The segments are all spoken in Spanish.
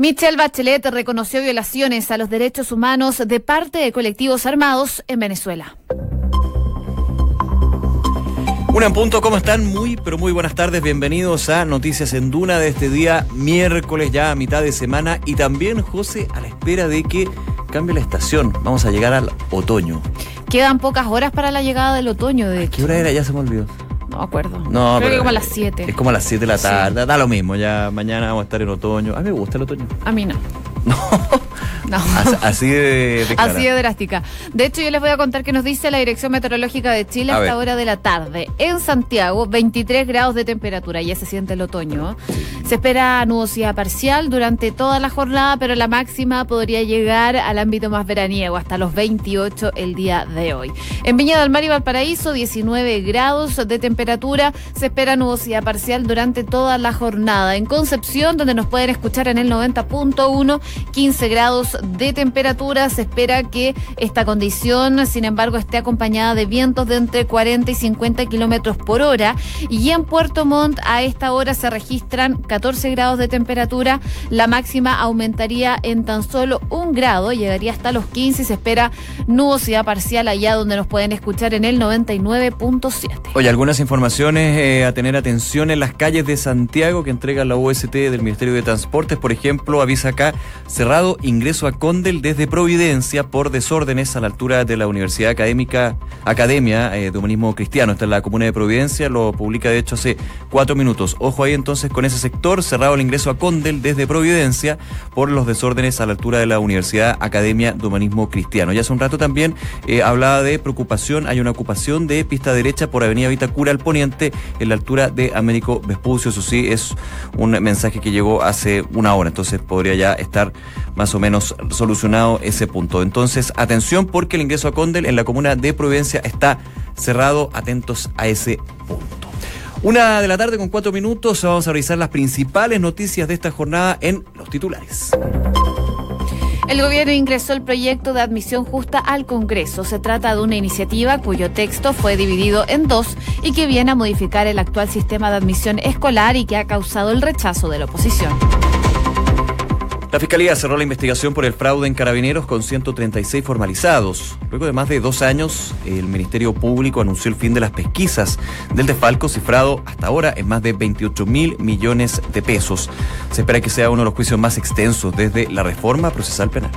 Michelle Bachelet reconoció violaciones a los derechos humanos de parte de colectivos armados en Venezuela. Una en punto, ¿cómo están? Muy, pero muy buenas tardes. Bienvenidos a Noticias en Duna de este día, miércoles ya a mitad de semana. Y también, José, a la espera de que cambie la estación. Vamos a llegar al otoño. Quedan pocas horas para la llegada del otoño, de ¿Qué hora era? Ya se me olvidó. No me acuerdo. No, Creo pero que como a las 7. Es como a las 7 de la Sí. tarde. Da lo mismo, ya mañana vamos a estar en otoño. A mí me gusta el otoño. A mí no. No. No. Así, así de. Así de drástica. De hecho, yo les voy a contar que nos dice la Dirección Meteorológica de Chile A ver. esta hora de la tarde. En Santiago, 23 grados de temperatura, ya se siente el otoño. Se espera nubosidad parcial durante toda la jornada, pero la máxima podría llegar al ámbito más veraniego, hasta los 28 el día de hoy. En Viña del Mar y Valparaíso, 19 grados de temperatura. Se espera nubosidad parcial durante toda la jornada. En Concepción, donde nos pueden escuchar en el 90.1, 15 grados de temperatura. Se espera que esta condición, sin embargo, esté acompañada de vientos de entre 40 y 50 kilómetros por hora. Y en Puerto Montt, a esta hora se registran 14 grados de temperatura. La máxima aumentaría en tan solo un grado, llegaría hasta los 15 y se espera nubosidad parcial allá donde nos pueden escuchar en el 99.7. Oye, algunas informaciones eh, a tener atención en las calles de Santiago que entrega la UST del Ministerio de Transportes. Por ejemplo, avisa acá, cerrado ingreso a Condel desde Providencia por desórdenes a la altura de la Universidad Académica Academia eh, de Humanismo Cristiano. Está en la comuna de Providencia, lo publica de hecho hace cuatro minutos. Ojo ahí entonces con ese sector, cerrado el ingreso a Condel desde Providencia por los desórdenes a la altura de la Universidad Academia de Humanismo Cristiano. Ya hace un rato también eh, hablaba de preocupación, hay una ocupación de pista derecha por Avenida Vitacura al poniente en la altura de Américo Vespucio. Eso sí, es un mensaje que llegó hace una hora, entonces podría ya estar más o menos solucionado ese punto. Entonces, atención porque el ingreso a Condel en la comuna de Providencia está cerrado, atentos a ese punto. Una de la tarde con cuatro minutos, vamos a revisar las principales noticias de esta jornada en los titulares. El gobierno ingresó el proyecto de admisión justa al Congreso. Se trata de una iniciativa cuyo texto fue dividido en dos y que viene a modificar el actual sistema de admisión escolar y que ha causado el rechazo de la oposición. La Fiscalía cerró la investigación por el fraude en carabineros con 136 formalizados. Luego de más de dos años, el Ministerio Público anunció el fin de las pesquisas del desfalco cifrado hasta ahora en más de 28 mil millones de pesos. Se espera que sea uno de los juicios más extensos desde la reforma procesal penal.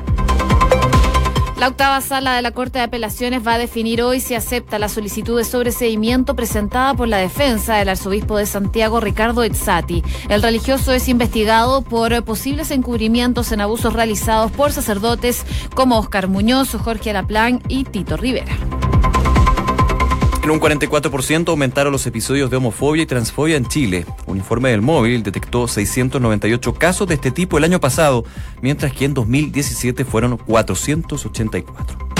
La octava sala de la Corte de Apelaciones va a definir hoy si acepta la solicitud de sobreseimiento presentada por la defensa del arzobispo de Santiago, Ricardo Etzati. El religioso es investigado por posibles encubrimientos en abusos realizados por sacerdotes como Oscar Muñoz, Jorge Alaplán y Tito Rivera. En un 44% aumentaron los episodios de homofobia y transfobia en Chile. Un informe del móvil detectó 698 casos de este tipo el año pasado, mientras que en 2017 fueron 484.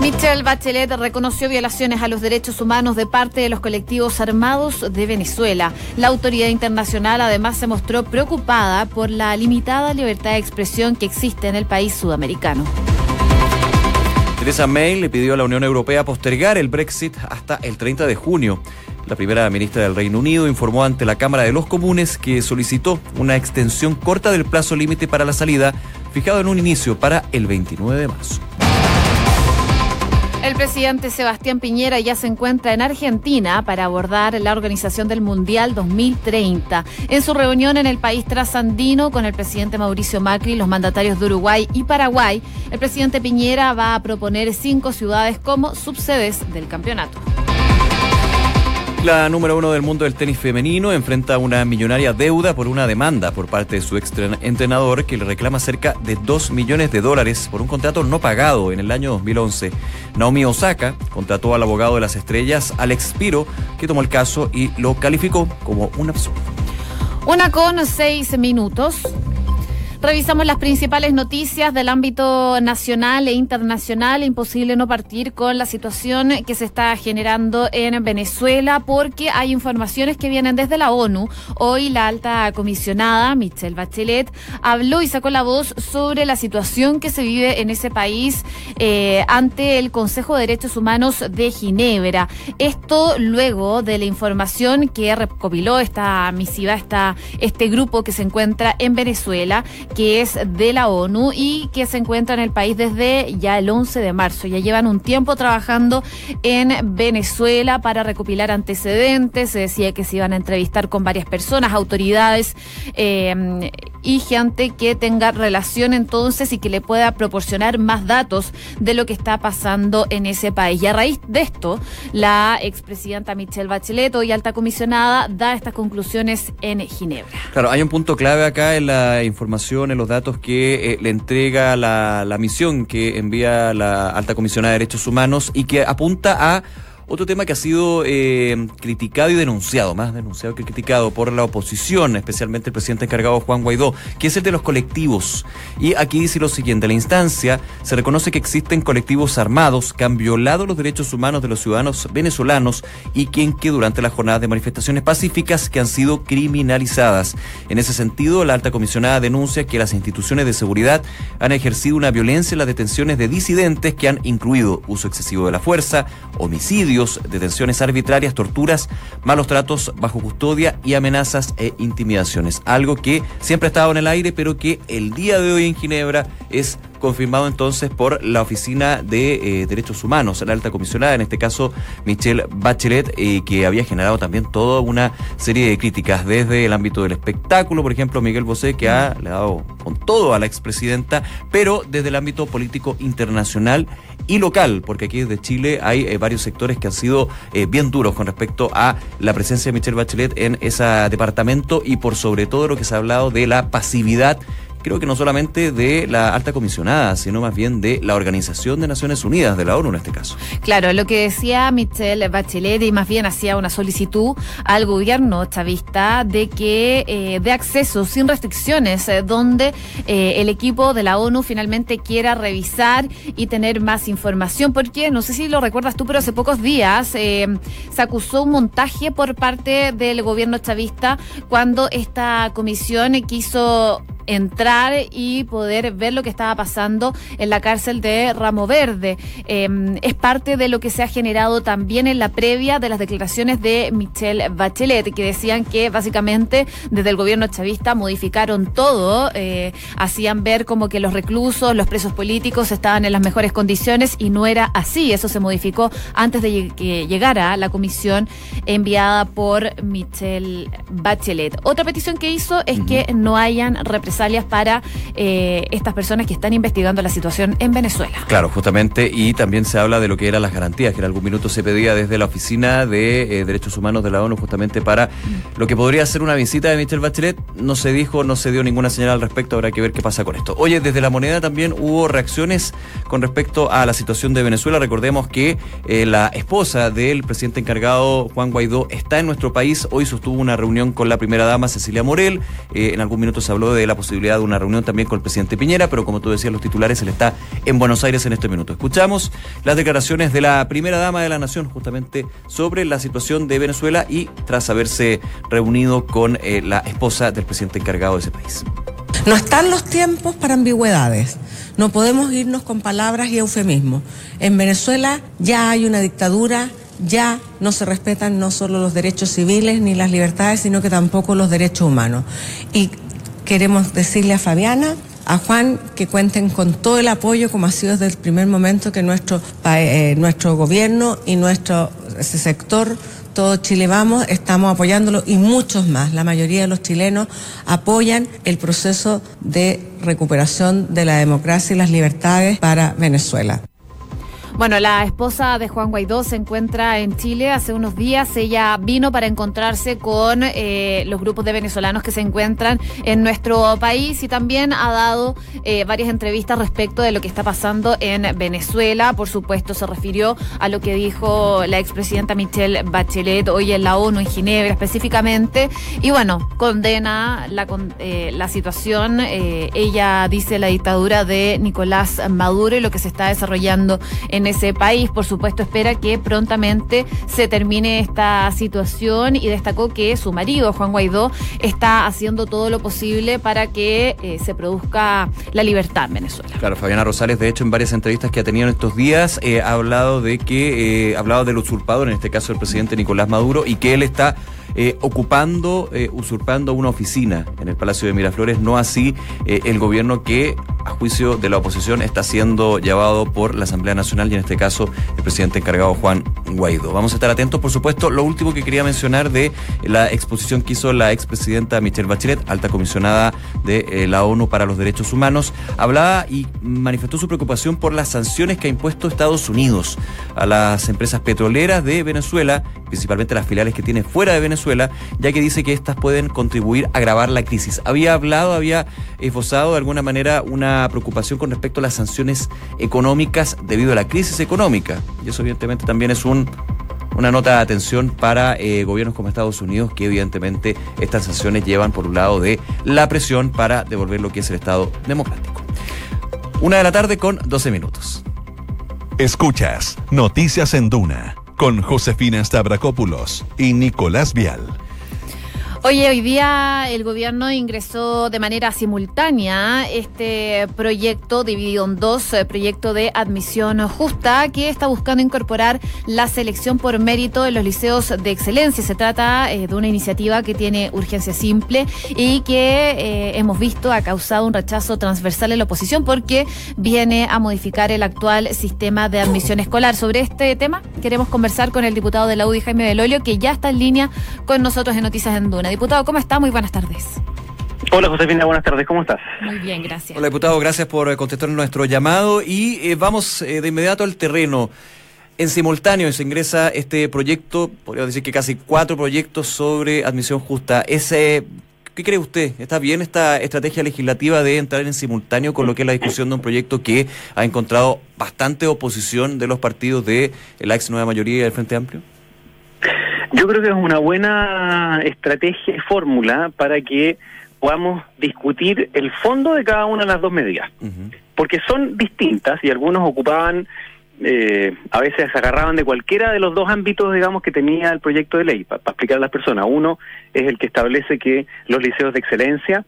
Michelle Bachelet reconoció violaciones a los derechos humanos de parte de los colectivos armados de Venezuela. La autoridad internacional además se mostró preocupada por la limitada libertad de expresión que existe en el país sudamericano. Theresa May le pidió a la Unión Europea postergar el Brexit hasta el 30 de junio. La primera ministra del Reino Unido informó ante la Cámara de los Comunes que solicitó una extensión corta del plazo límite para la salida, fijado en un inicio para el 29 de marzo. El presidente Sebastián Piñera ya se encuentra en Argentina para abordar la organización del Mundial 2030. En su reunión en el país trasandino con el presidente Mauricio Macri, los mandatarios de Uruguay y Paraguay, el presidente Piñera va a proponer cinco ciudades como subsedes del campeonato. La número uno del mundo del tenis femenino enfrenta una millonaria deuda por una demanda por parte de su ex entrenador que le reclama cerca de 2 millones de dólares por un contrato no pagado en el año 2011. Naomi Osaka contrató al abogado de las estrellas, Alex Piro, que tomó el caso y lo calificó como un absurdo. Una con seis minutos. Revisamos las principales noticias del ámbito nacional e internacional. Imposible no partir con la situación que se está generando en Venezuela porque hay informaciones que vienen desde la ONU. Hoy la alta comisionada Michelle Bachelet habló y sacó la voz sobre la situación que se vive en ese país eh, ante el Consejo de Derechos Humanos de Ginebra. Esto luego de la información que recopiló esta misiva, esta, este grupo que se encuentra en Venezuela que es de la ONU y que se encuentra en el país desde ya el 11 de marzo. Ya llevan un tiempo trabajando en Venezuela para recopilar antecedentes. Se decía que se iban a entrevistar con varias personas, autoridades. Eh, y gente que tenga relación entonces y que le pueda proporcionar más datos de lo que está pasando en ese país. Y a raíz de esto, la expresidenta Michelle Bachelet, hoy alta comisionada, da estas conclusiones en Ginebra. Claro, hay un punto clave acá en la información, en los datos que eh, le entrega la, la misión que envía la alta comisionada de derechos humanos y que apunta a otro tema que ha sido eh, criticado y denunciado, más denunciado que criticado por la oposición, especialmente el presidente encargado Juan Guaidó, que es el de los colectivos. Y aquí dice lo siguiente, la instancia se reconoce que existen colectivos armados que han violado los derechos humanos de los ciudadanos venezolanos y quien que durante las jornadas de manifestaciones pacíficas que han sido criminalizadas. En ese sentido, la alta comisionada denuncia que las instituciones de seguridad han ejercido una violencia en las detenciones de disidentes que han incluido uso excesivo de la fuerza, homicidio, detenciones arbitrarias, torturas, malos tratos bajo custodia y amenazas e intimidaciones. Algo que siempre ha estado en el aire, pero que el día de hoy en Ginebra es confirmado entonces por la Oficina de eh, Derechos Humanos, la alta comisionada, en este caso Michelle Bachelet, eh, que había generado también toda una serie de críticas desde el ámbito del espectáculo, por ejemplo, Miguel Bosé, que ha le ha dado con todo a la expresidenta, pero desde el ámbito político internacional y local, porque aquí desde Chile hay eh, varios sectores que han sido bien duros con respecto a la presencia de Michelle Bachelet en ese departamento y por sobre todo lo que se ha hablado de la pasividad creo que no solamente de la alta comisionada, sino más bien de la Organización de Naciones Unidas, de la ONU en este caso. Claro, lo que decía Michelle Bachelet y más bien hacía una solicitud al gobierno chavista de que eh, de acceso sin restricciones, eh, donde eh, el equipo de la ONU finalmente quiera revisar y tener más información, porque no sé si lo recuerdas tú, pero hace pocos días se acusó un montaje por parte del gobierno chavista cuando esta comisión quiso entrar y poder ver lo que estaba pasando en la cárcel de Ramo Verde. Em, es parte de lo que se ha generado también en la previa de las declaraciones de Michelle Bachelet, que decían que básicamente desde el gobierno chavista modificaron todo, eh, hacían ver como que los reclusos, los presos políticos estaban en las mejores condiciones y no era así. Eso se modificó antes de que llegara la comisión enviada por Michelle Bachelet. Otra petición que hizo es que no hayan representados para eh, estas personas que están investigando la situación en Venezuela. Claro, justamente, y también se habla de lo que eran las garantías, que en algún minuto se pedía desde la Oficina de eh, Derechos Humanos de la ONU, justamente para lo que podría ser una visita de Michelle Bachelet. No se dijo, no se dio ninguna señal al respecto, habrá que ver qué pasa con esto. Oye, desde la moneda también hubo reacciones con respecto a la situación de Venezuela. Recordemos que eh, la esposa del presidente encargado, Juan Guaidó, está en nuestro país. Hoy sostuvo una reunión con la primera dama, Cecilia Morel. en algún minuto se habló de la posibilidad posibilidad de una reunión también con el presidente Piñera, pero como tú decías, los titulares, él está en Buenos Aires en este minuto. Escuchamos las declaraciones de la primera dama de la Nación justamente sobre la situación de Venezuela y tras haberse reunido con eh, la esposa del presidente encargado de ese país. No están los tiempos para ambigüedades. No podemos irnos con palabras y eufemismos. En Venezuela ya hay una dictadura, ya no se respetan no solo los derechos civiles ni las libertades, sino que tampoco los derechos humanos. Y Queremos decirle a Fabiana, a Juan, que cuenten con todo el apoyo, como ha sido desde el primer momento que nuestro, eh, nuestro gobierno y nuestro sector todo Chile Vamos, estamos apoyándolo y muchos más. La mayoría de los chilenos apoyan el proceso de recuperación de la democracia y las libertades para Venezuela. Bueno, la esposa de Juan Guaidó se encuentra en Chile hace unos días. Ella vino para encontrarse con eh, los grupos de venezolanos que se encuentran en nuestro país y también ha dado eh, varias entrevistas respecto de lo que está pasando en Venezuela. Por supuesto, se refirió a lo que dijo la expresidenta Michelle Bachelet hoy en la ONU en Ginebra específicamente. Y bueno, condena la, eh, la situación. ella dice la dictadura de Nicolás Maduro y lo que se está desarrollando en ese país. Por supuesto, espera que prontamente se termine esta situación y destacó que su marido, Juan Guaidó, está haciendo todo lo posible para que eh, se produzca la libertad en Venezuela. Claro, Fabiana Rosales, de hecho, en varias entrevistas que ha tenido en estos días, eh, ha hablado de que, eh, ha hablado del usurpador, en este caso el presidente Nicolás Maduro, y que él está eh, ocupando, usurpando una oficina en el Palacio de Miraflores, no así el gobierno que, a juicio de la oposición, está siendo llevado por la Asamblea Nacional y en este caso el presidente encargado Juan Guaidó. Vamos a estar atentos, por supuesto. Lo último que quería mencionar de la exposición que hizo la expresidenta Michelle Bachelet, alta comisionada de la ONU para los Derechos Humanos, hablaba y manifestó su preocupación por las sanciones que ha impuesto Estados Unidos a las empresas petroleras de Venezuela, principalmente las filiales que tiene fuera de Venezuela ya que dice que estas pueden contribuir a agravar la crisis. Había hablado, había esbozado de alguna manera una preocupación con respecto a las sanciones económicas debido a la crisis económica. Y eso evidentemente también es un, una nota de atención para eh, gobiernos como Estados Unidos, que evidentemente estas sanciones llevan por un lado de la presión para devolver lo que es el Estado democrático. Una de la tarde con 12 minutos. Escuchas Noticias en Duna con Josefina Stavrakopoulos y Nicolás Vial. Oye, hoy día el gobierno ingresó de manera simultánea este proyecto dividido en dos, eh, proyecto de admisión justa que está buscando incorporar la selección por mérito en los liceos de excelencia. Se trata eh, de una iniciativa que tiene urgencia simple y que eh, hemos visto ha causado un rechazo transversal en la oposición porque viene a modificar el actual sistema de admisión escolar. Sobre este tema queremos conversar con el diputado de la UDI, Jaime Belolio, que ya está en línea con nosotros en Noticias en Duna. Diputado, ¿cómo está? Muy buenas tardes. Hola Josefina, buenas tardes, ¿cómo estás? Muy bien, gracias. Hola diputado, gracias por eh, contestar nuestro llamado y eh, vamos eh, de inmediato al terreno. En simultáneo se ingresa este proyecto, podríamos decir que casi cuatro proyectos sobre admisión justa. Ese, ¿Qué cree usted? ¿Está bien esta estrategia legislativa de entrar en simultáneo con lo que es la discusión de un proyecto que ha encontrado bastante oposición de los partidos de la ex nueva mayoría y del Frente Amplio? Yo creo que es una buena estrategia y fórmula para que podamos discutir el fondo de cada una de las dos medidas, porque son distintas y algunos ocupaban, eh, a veces se agarraban de cualquiera de los dos ámbitos, digamos, que tenía el proyecto de ley, para explicar a las personas. Uno es el que establece que los liceos de excelencia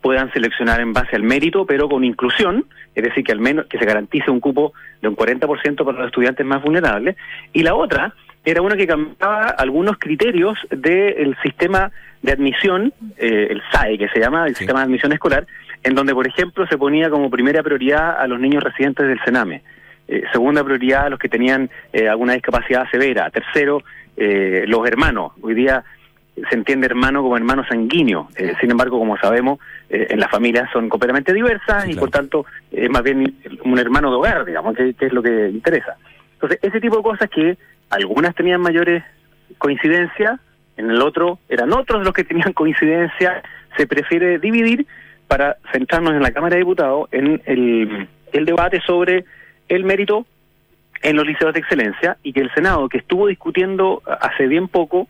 puedan seleccionar en base al mérito, pero con inclusión, es decir, que al menos que se garantice un cupo de un 40% para los estudiantes más vulnerables, y la otra era una que cambiaba algunos criterios del sistema de admisión, eh, el SAE que se llama, el sistema de admisión escolar, en donde, por ejemplo, se ponía como primera prioridad a los niños residentes del Sename, eh, segunda prioridad a los que tenían eh, alguna discapacidad severa, tercero, los hermanos. Hoy día se entiende hermano como hermano sanguíneo, sin embargo, como sabemos, en las familias son completamente diversas y por tanto es más bien un hermano de hogar, digamos, que es lo que interesa. Entonces, ese tipo de cosas que algunas tenían mayores coincidencias, en el otro eran otros los que tenían coincidencia, se prefiere dividir para centrarnos en la Cámara de Diputados en el, el debate sobre el mérito en los liceos de excelencia y que el Senado, que estuvo discutiendo hace bien poco,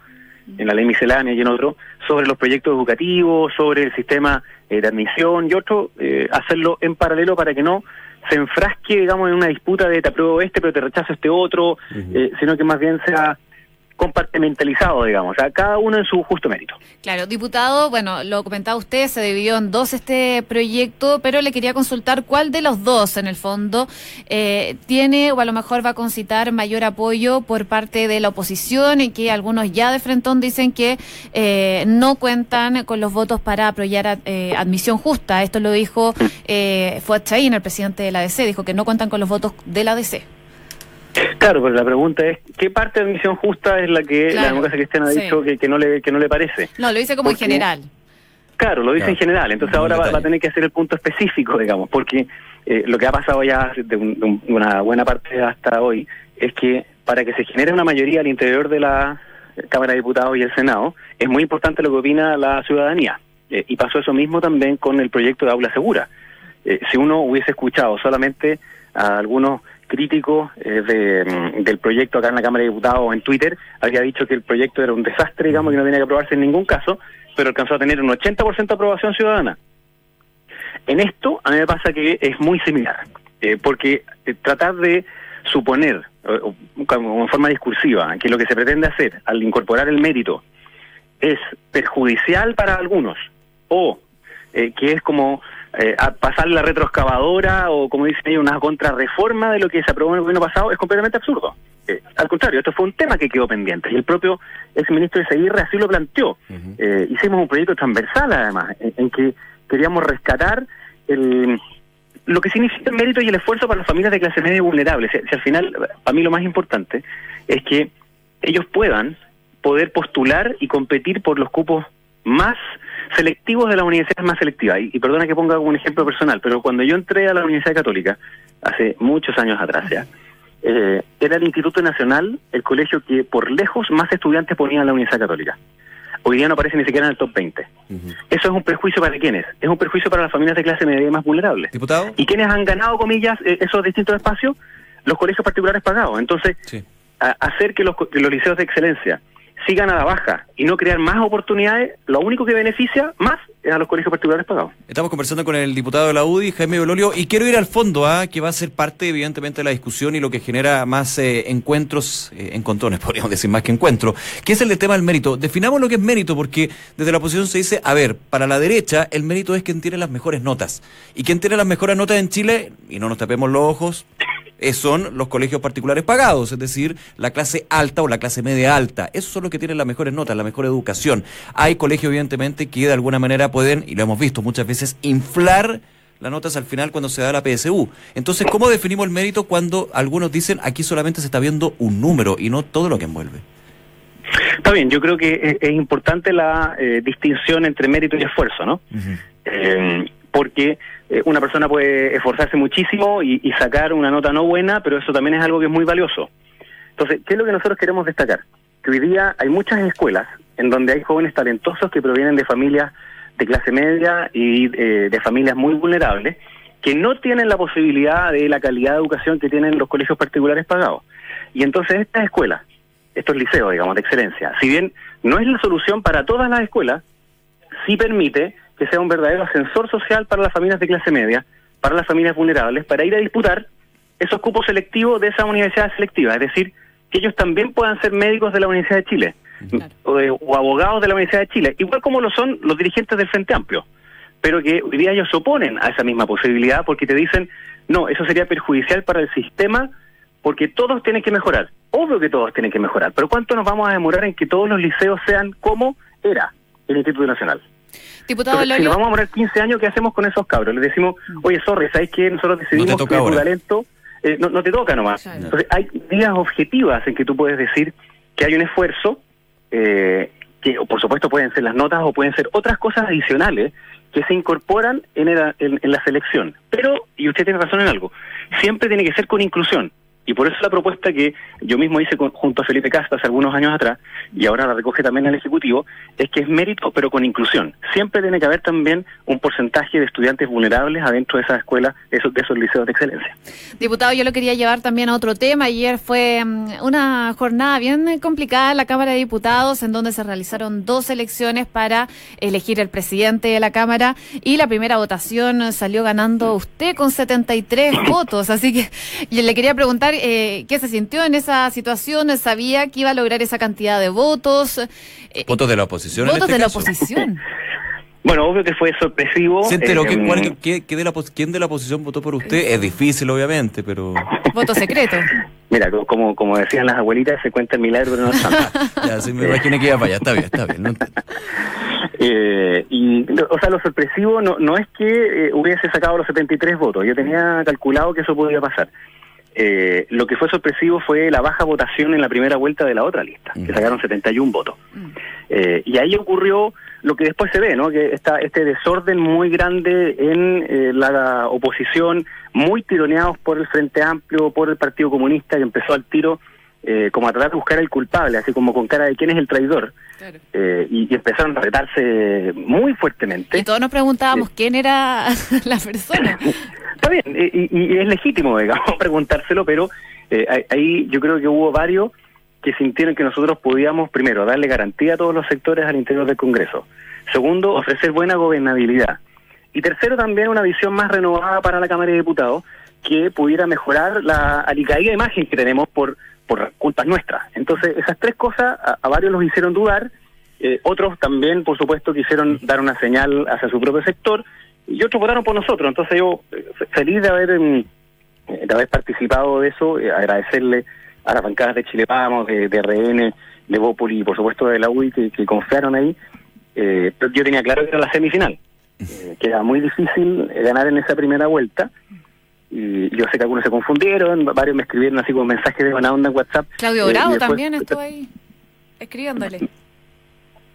en la ley miscelánea y en otro, sobre los proyectos educativos, sobre el sistema eh, de admisión y otro, eh, hacerlo en paralelo para que no se enfrasque, digamos, en una disputa de te apruebo este, pero te rechazo este otro, eh, sino que más bien sea compartimentalizado, digamos, o cada uno en su justo mérito. Claro, diputado, bueno, lo comentaba usted, se dividió en dos este proyecto, pero le quería consultar cuál de los dos, en el fondo, eh, tiene o a lo mejor va a concitar mayor apoyo por parte de la oposición y que algunos ya de frentón dicen que eh, no cuentan con los votos para apoyar eh, admisión justa. Esto lo dijo eh, Fuad el presidente de la ADC, dijo que no cuentan con los votos de la ADC. Claro, pero la pregunta es, ¿qué parte de admisión justa es la que la democracia cristiana ha dicho que, no le, que no le parece? No, lo dice como en general. Claro, lo dice Claro. en general, entonces ahora va, a tener que hacer el punto específico, digamos, porque eh, lo que ha pasado ya de, un- de un- una buena parte hasta hoy es que para que se genere una mayoría al interior de la Cámara de Diputados y el Senado, es muy importante lo que opina la ciudadanía. Eh, y pasó eso mismo también con el proyecto de Aula Segura. Eh, si uno hubiese escuchado solamente a algunos críticos eh, de, mm, del proyecto acá en la Cámara de Diputados en Twitter, había dicho que el proyecto era un desastre, digamos, que no tenía que aprobarse en ningún caso, pero alcanzó a tener un 80% de aprobación ciudadana. En esto, a mí me pasa que es muy similar, eh, porque eh, tratar de suponer, como en forma discursiva, que lo que se pretende hacer al incorporar el mérito es perjudicial para algunos, o eh, que es como eh, a pasar la retroexcavadora, o como dicen ellos, una contrarreforma de lo que se aprobó en el gobierno pasado, es completamente absurdo. Eh, al contrario, esto fue un tema que quedó pendiente, y el propio exministro de Seguirre así lo planteó. Eh, hicimos un proyecto transversal, además, en, en que queríamos rescatar el, lo que significa el mérito y el esfuerzo para las familias de clase media vulnerables. Si, si al final, para mí lo más importante es que ellos puedan poder postular y competir por los cupos más selectivos de las universidades más selectivas. Y, y perdona que ponga un ejemplo personal, pero cuando yo entré a la Universidad Católica, hace muchos años atrás ya, eh, era el Instituto Nacional el colegio que por lejos más estudiantes ponía en la Universidad Católica. Hoy día no aparece ni siquiera en el top 20. Eso es un perjuicio para quiénes? Es un perjuicio para las familias de clase media más vulnerables. Diputado. ¿Y quiénes han ganado, comillas, eh, esos distintos espacios? Los colegios particulares pagados. Entonces, Sí. a- hacer que los, que los liceos de excelencia sigan a la baja y no crear más oportunidades, lo único que beneficia más es a los colegios particulares pagados. Estamos conversando con el diputado de la UDI, Jaime Belolio, y quiero ir al fondo, ¿ah? que va a ser parte, evidentemente, de la discusión y lo que genera más eh, encuentros, eh, encontrones, podríamos decir, más que encuentro, que es el del tema del mérito. Definamos lo que es mérito, porque desde la oposición se dice, a ver, para la derecha, el mérito es quien tiene las mejores notas. Y quien tiene las mejores notas en Chile, y no nos tapemos los ojos, eh, son los colegios particulares pagados, es decir, la clase alta o la clase media alta. Esos son los que tienen las mejores notas, la mejor educación. Hay colegios, evidentemente, que de alguna manera pueden, y lo hemos visto muchas veces, inflar las notas al final cuando se da la PSU. Entonces, ¿cómo definimos el mérito cuando algunos dicen aquí solamente se está viendo un número y no todo lo que envuelve? Está bien, yo creo que es, importante la eh, distinción entre mérito y esfuerzo, ¿no? Eh, porque eh, una persona puede esforzarse muchísimo y, sacar una nota no buena, pero eso también es algo que es muy valioso. Entonces, ¿qué es lo que nosotros queremos destacar? Que hoy día hay muchas escuelas en donde hay jóvenes talentosos que provienen de familias de clase media y eh, de familias muy vulnerables que no tienen la posibilidad de la calidad de educación que tienen los colegios particulares pagados. Y entonces estas escuelas, estos liceos, digamos, de excelencia, si bien no es la solución para todas las escuelas, sí permite que sea un verdadero ascensor social para las familias de clase media, para las familias vulnerables, para ir a disputar esos cupos selectivos de esa universidad selectiva. Es decir, que ellos también puedan ser médicos de la Universidad de Chile o, de- o abogados de la Universidad de Chile, igual como lo son los dirigentes del Frente Amplio, pero que hoy día ellos se oponen a esa misma posibilidad porque te dicen, no, eso sería perjudicial para el sistema porque todos tienen que mejorar. Obvio que todos tienen que mejorar, pero ¿cuánto nos vamos a demorar en que todos los liceos sean como era el Instituto Nacional? Diputado Entonces, si nos vamos a demorar 15 años, ¿qué hacemos con esos cabros? Les decimos, oye, sorry, ¿sabes qué? Nosotros decidimos toca que tu talento eh, no, no te toca nomás. Claro. Entonces, hay vías objetivas en que tú puedes decir que hay un esfuerzo, eh, que por supuesto pueden ser las notas o pueden ser otras cosas adicionales que se incorporan en, el- en- en la selección. Pero, y usted tiene razón en algo, siempre tiene que ser con inclusión. Y por eso la propuesta que yo mismo hice con- junto a Felipe Casta hace algunos años atrás, y ahora la recoge también el Ejecutivo, es que es mérito pero con inclusión. Siempre tiene que haber también un porcentaje de estudiantes vulnerables adentro de esas escuelas, de esos, de esos liceos de excelencia. Diputado, yo lo quería llevar también a otro tema. Ayer fue mm, una jornada bien complicada en la Cámara de Diputados, en donde se realizaron dos elecciones para elegir el presidente de la Cámara y la primera votación salió ganando usted con 73 votos. Así que le quería preguntar eh, qué se sintió en esa situación. ¿Sabía que iba a lograr esa cantidad de votos? Eh, Votos de la oposición. en votos este de la oposición. Bueno, obvio que fue sorpresivo. ¿Se enteró eh, que, cuál- qué- qué de la, pos- quién de la oposición votó por usted? Es difícil, obviamente, pero Voto secreto. Mira, co- como, como decían las abuelitas, se cuenta el milagro, pero no ya se me imaginé que iba para allá. Está bien, está bien. no- Eh, y, o sea, lo sorpresivo no, no es que eh, hubiese sacado los 73 votos. Yo tenía calculado que eso podía pasar. Eh, lo que fue sorpresivo fue la baja votación en la primera vuelta de la otra lista, que sacaron 71 votos. Eh, y ahí ocurrió lo que después se ve, ¿no? Que está este desorden muy grande en eh, la oposición, muy tironeados por el Frente Amplio, por el Partido Comunista, que empezó al tiro eh, como a tratar de buscar al culpable, así como con cara de quién es el traidor. Eh, y, y empezaron a retarse muy fuertemente. Y todos nos preguntábamos quién era la persona. Está bien, y, y- es legítimo, digamos, preguntárselo, pero eh, ahí yo creo que hubo varios que sintieron que nosotros podíamos, primero, darle garantía a todos los sectores al interior del Congreso. Segundo, ofrecer buena gobernabilidad. Y tercero, también una visión más renovada para la Cámara de Diputados que pudiera mejorar la alicaída imagen que tenemos por, por culpas nuestras. Entonces, esas tres cosas a, a varios los hicieron dudar, eh, otros también, por supuesto, quisieron dar una señal hacia su propio sector y otros votaron por nosotros. Entonces, yo eh, fe- feliz de haber, em, eh, de haber participado de eso, eh, agradecerle a las bancadas de Chile Vamos, de, de RN, de Bópoli y, por supuesto, de la UI que, que confiaron ahí. Eh, yo tenía claro que era la semifinal, que era muy difícil ganar en esa primera vuelta. Y yo sé que algunos se confundieron, varios me escribieron así como mensajes de buena onda en WhatsApp. Claudio Eh, Bravo después- también estuvo ahí escribiéndole.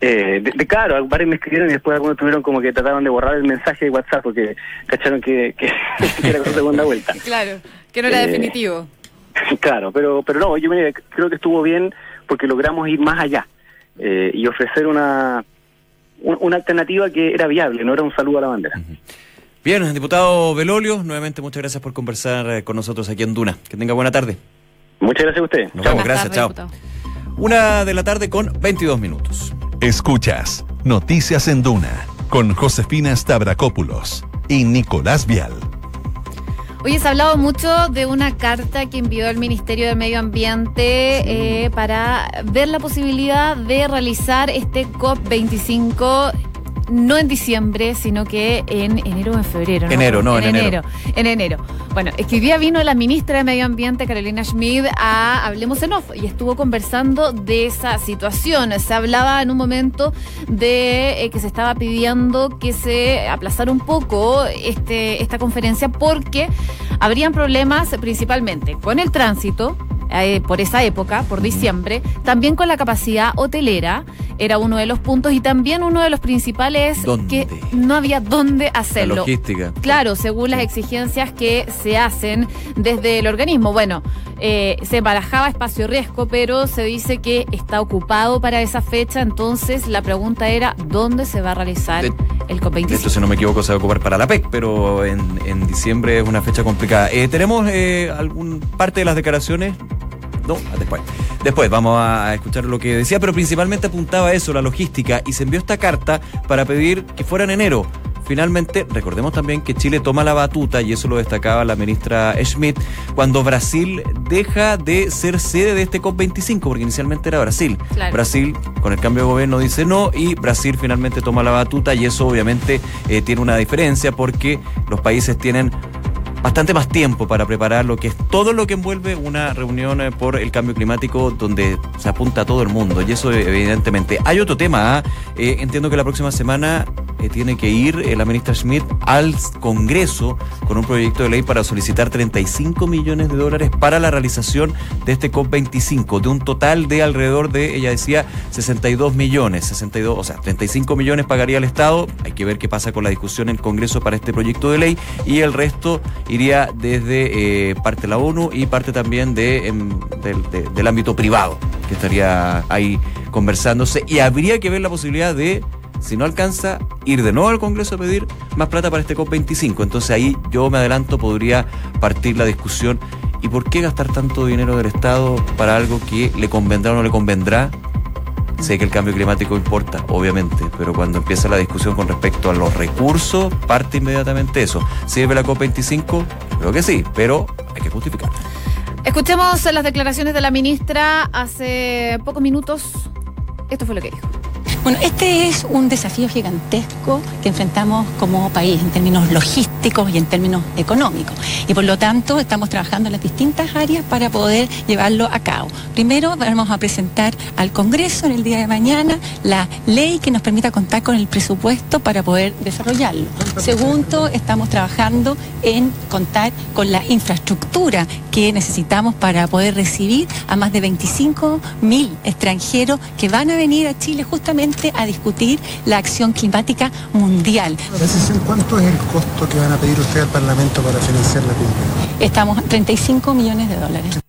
Eh, de, de- claro, varios me escribieron y después algunos tuvieron como que trataban de borrar el mensaje de WhatsApp porque cacharon que, que, que era con segunda vuelta. Claro, que no era Eh, definitivo. Claro, pero pero no, yo mire, creo que estuvo bien porque logramos ir más allá eh, y ofrecer una un- una alternativa que era viable, no era un saludo a la bandera. Bien, diputado Belolio, nuevamente muchas gracias por conversar eh, con nosotros aquí en Duna. Que tenga buena tarde. Muchas gracias a usted. Nos Chao. vemos, gracias, tardes, chao. diputado. Una de la tarde con 22 minutos. Escuchas Noticias en Duna con Josefina Stavrakopoulos y Nicolás Vial. Oye, se ha hablado mucho de una carta que envió el Ministerio de Medio Ambiente eh, para ver la posibilidad de realizar este COP25 no en diciembre, sino que en enero o en febrero. Enero, no, en enero. En enero. Bueno, es que hoy día vino la ministra de Medio Ambiente, Carolina Schmid, a Hablemos en Off y estuvo conversando de esa situación. Se hablaba en un momento de eh, que se estaba pidiendo que se aplazara un poco este, esta conferencia porque habrían problemas principalmente con el tránsito, eh, por esa época, por diciembre, también con la capacidad hotelera, era uno de los puntos, y también uno de los principales ¿Dónde? que no había dónde La hacerlo. logística. Claro, según las exigencias que se hacen desde el organismo. Bueno, eh, se barajaba espacio riesgo, pero se dice que está ocupado para esa fecha, entonces la pregunta era, ¿dónde se va a realizar De- el Esto, COP25? si no me equivoco, se va a ocupar para la PEC, pero en, en diciembre es una fecha complicada. Eh, ¿Tenemos eh, algún parte de las declaraciones? No, después. Después vamos a escuchar lo que decía, pero principalmente apuntaba a eso, la logística, y se envió esta carta para pedir que fuera en enero. Finalmente, recordemos también que Chile toma la batuta, y eso lo destacaba la ministra Schmidt, cuando Brasil deja de ser sede de este COP25, porque inicialmente era Brasil. Claro. Brasil, con el cambio de gobierno, dice no, y Brasil finalmente toma la batuta, y eso obviamente eh, tiene una diferencia, porque los países tienen bastante más tiempo para preparar lo que es todo lo que envuelve una reunión eh, por el cambio climático donde se apunta a todo el mundo y eso eh, evidentemente. Hay otro tema, ¿ah? Eh, entiendo que la próxima semana eh, tiene que ir eh, la ministra Schmidt al Congreso con un proyecto de ley para solicitar 35 millones de dólares para la realización de este COP25, de un total de alrededor de, ella decía, 62 millones, 62, o sea, 35 millones pagaría el Estado, hay que ver qué pasa con la discusión en el Congreso para este proyecto de ley y el resto iría desde eh, parte de la ONU y parte también em, de- del ámbito privado, que estaría ahí conversándose. Y habría que ver la posibilidad de, si no alcanza, ir de nuevo al Congreso a pedir más plata para este COP25. Entonces ahí yo me adelanto, podría partir la discusión. ¿Y por qué gastar tanto dinero del Estado para algo que le convendrá o no le convendrá? Sé que el cambio climático importa, obviamente, pero cuando empieza la discusión con respecto a los recursos, parte inmediatamente eso. ¿Sirve la COP25? Creo que sí, pero hay que justificarla. Escuchemos las declaraciones de la ministra hace pocos minutos. Esto fue lo que dijo. Bueno, este es un desafío gigantesco que enfrentamos como país en términos logísticos y en términos económicos. Y por lo tanto estamos trabajando en las distintas áreas para poder llevarlo a cabo. Primero vamos a presentar al Congreso en el día de mañana la ley que nos permita contar con el presupuesto para poder desarrollarlo. Segundo, estamos trabajando en contar con la infraestructura que necesitamos para poder recibir a más de 25 mil extranjeros que van a venir a Chile justamente a discutir la acción climática mundial. ¿Cuánto es el costo que van pedir usted al Parlamento para financiar la cumbre? Estamos a 35 millones de dólares.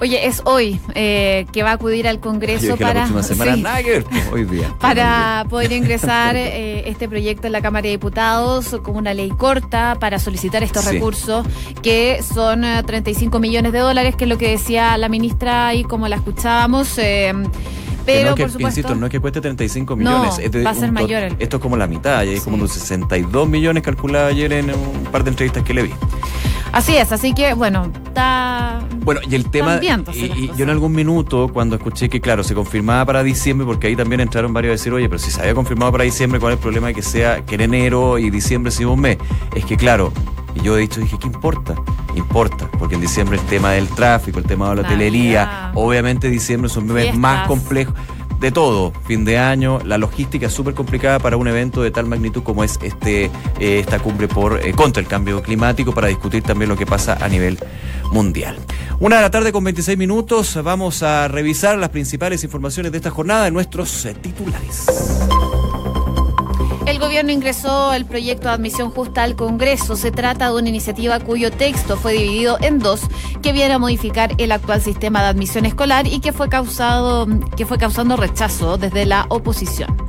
Oye, es hoy eh, que va a acudir al Congreso para, hoy día. para poder ingresar eh, este proyecto en la Cámara de Diputados como una ley corta para solicitar estos recursos que son 35 eh, millones de dólares, que es lo que decía la ministra ahí como la escuchábamos. Pero, no por supuesto, insisto, no es que cueste 35 millones. va a ser mayor. Esto es como la mitad, y es como unos 62 millones calculado ayer en un par de entrevistas que le vi. Así es, así que bueno, está. Bueno, y el tema. Y, yo en algún minuto, cuando escuché que, claro, se confirmaba para diciembre, porque ahí también entraron varios a decir, oye, pero si se había confirmado para diciembre, ¿cuál es el problema de que sea que en enero y diciembre sea un mes? Es que, claro, y yo he dicho, dije, ¿qué importa? Importa, porque en diciembre el tema del tráfico, el tema de la hotelería, obviamente diciembre es un mes más complejo de todo, fin de año, la logística es súper complicada para un evento de tal magnitud como es este eh, esta cumbre por eh, contra el cambio climático para discutir también lo que pasa a nivel mundial. Una de la tarde con 26 minutos, vamos a revisar las principales informaciones de esta jornada en nuestros eh, titulares. El gobierno ingresó el proyecto de admisión justa al Congreso. Se trata de una iniciativa cuyo texto fue dividido en dos, que viene a modificar el actual sistema de admisión escolar y que fue causado, que fue causando rechazo desde la oposición.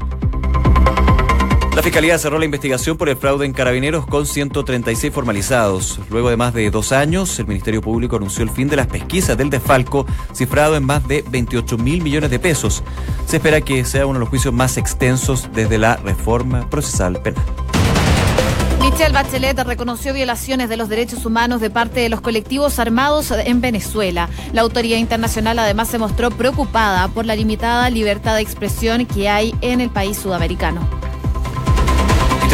La Fiscalía cerró la investigación por el fraude en carabineros con 136 formalizados. Luego de más de dos años, el Ministerio Público anunció el fin de las pesquisas del desfalco, cifrado en más de 28 mil millones de pesos. Se espera que sea uno de los juicios más extensos desde la reforma procesal penal. Michelle Bachelet reconoció violaciones de los derechos humanos de parte de los colectivos armados en Venezuela. La autoridad internacional además se mostró preocupada por la limitada libertad de expresión que hay en el país sudamericano.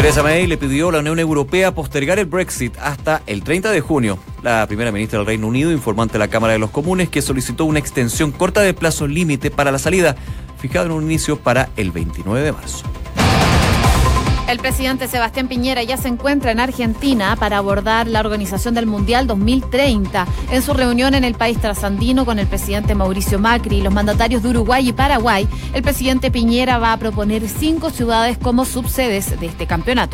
Teresa May le pidió a la Unión Europea postergar el Brexit hasta el 30 de junio. La primera ministra del Reino Unido informó ante la Cámara de los Comunes que solicitó una extensión corta de plazo límite para la salida, fijado en un inicio para el 29 de marzo. El presidente Sebastián Piñera ya se encuentra en Argentina para abordar la organización del Mundial 2030. En su reunión en el país trasandino con el presidente Mauricio Macri y los mandatarios de Uruguay y Paraguay, el presidente Piñera va a proponer cinco ciudades como subsedes de este campeonato.